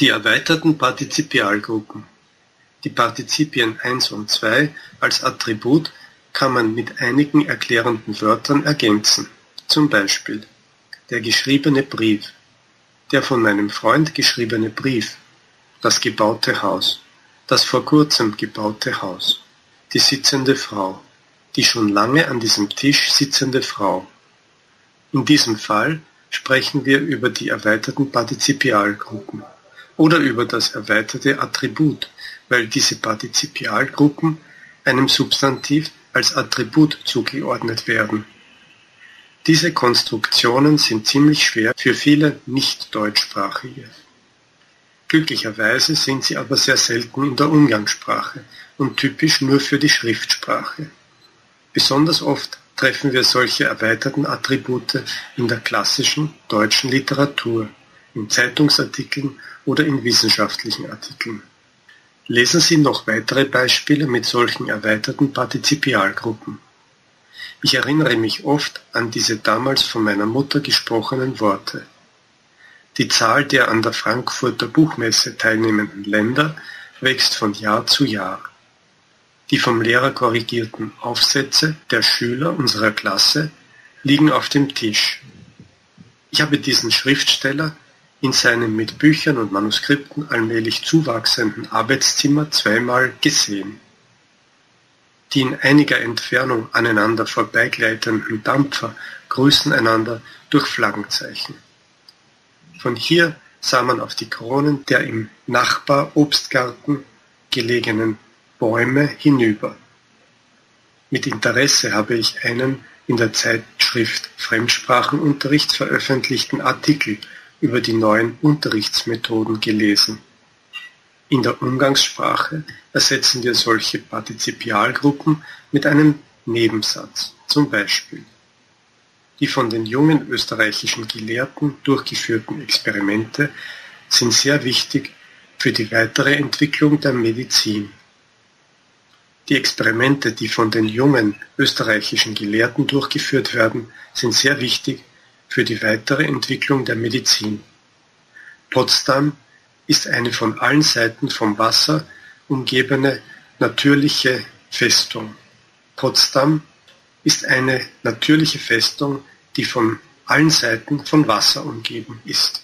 Die erweiterten Partizipialgruppen Die Partizipien eins und zwei als Attribut kann man mit einigen erklärenden Wörtern ergänzen, zum Beispiel: Der geschriebene Brief, der von meinem Freund geschriebene Brief, das gebaute Haus, das vor kurzem gebaute Haus, die sitzende Frau, die schon lange an diesem Tisch sitzende Frau. In diesem Fall sprechen wir über die erweiterten Partizipialgruppen oder über das erweiterte Attribut, weil diese Partizipialgruppen einem Substantiv als Attribut zugeordnet werden. Diese Konstruktionen sind ziemlich schwer für viele Nicht-Deutschsprachige. Glücklicherweise sind sie aber sehr selten in der Umgangssprache und typisch nur für die Schriftsprache. Besonders oft treffen wir solche erweiterten Attribute in der klassischen deutschen Literatur, in Zeitungsartikeln oder in wissenschaftlichen Artikeln. Lesen Sie noch weitere Beispiele mit solchen erweiterten Partizipialgruppen. Ich erinnere mich oft an diese damals von meiner Mutter gesprochenen Worte. Die Zahl der an der Frankfurter Buchmesse teilnehmenden Länder wächst von Jahr zu Jahr. Die vom Lehrer korrigierten Aufsätze der Schüler unserer Klasse liegen auf dem Tisch. Ich habe diesen Schriftsteller in seinem mit Büchern und Manuskripten allmählich zuwachsenden Arbeitszimmer zweimal gesehen. Die in einiger Entfernung aneinander vorbeigleitenden Dampfer grüßen einander durch Flaggenzeichen. Von hier sah man auf die Kronen der im Nachbarobstgarten gelegenen Bäume hinüber. Mit Interesse habe ich einen in der Zeitschrift Fremdsprachenunterricht veröffentlichten Artikel über die neuen Unterrichtsmethoden gelesen. In der Umgangssprache ersetzen wir solche Partizipialgruppen mit einem Nebensatz, zum Beispiel: Die von den jungen österreichischen Gelehrten durchgeführten Experimente sind sehr wichtig für die weitere Entwicklung der Medizin. Die Experimente, die von den jungen österreichischen Gelehrten durchgeführt werden, sind sehr wichtig für die weitere Entwicklung der Medizin. Potsdam ist eine von allen Seiten vom Wasser umgebene natürliche Festung. Potsdam ist eine natürliche Festung, die von allen Seiten von Wasser umgeben ist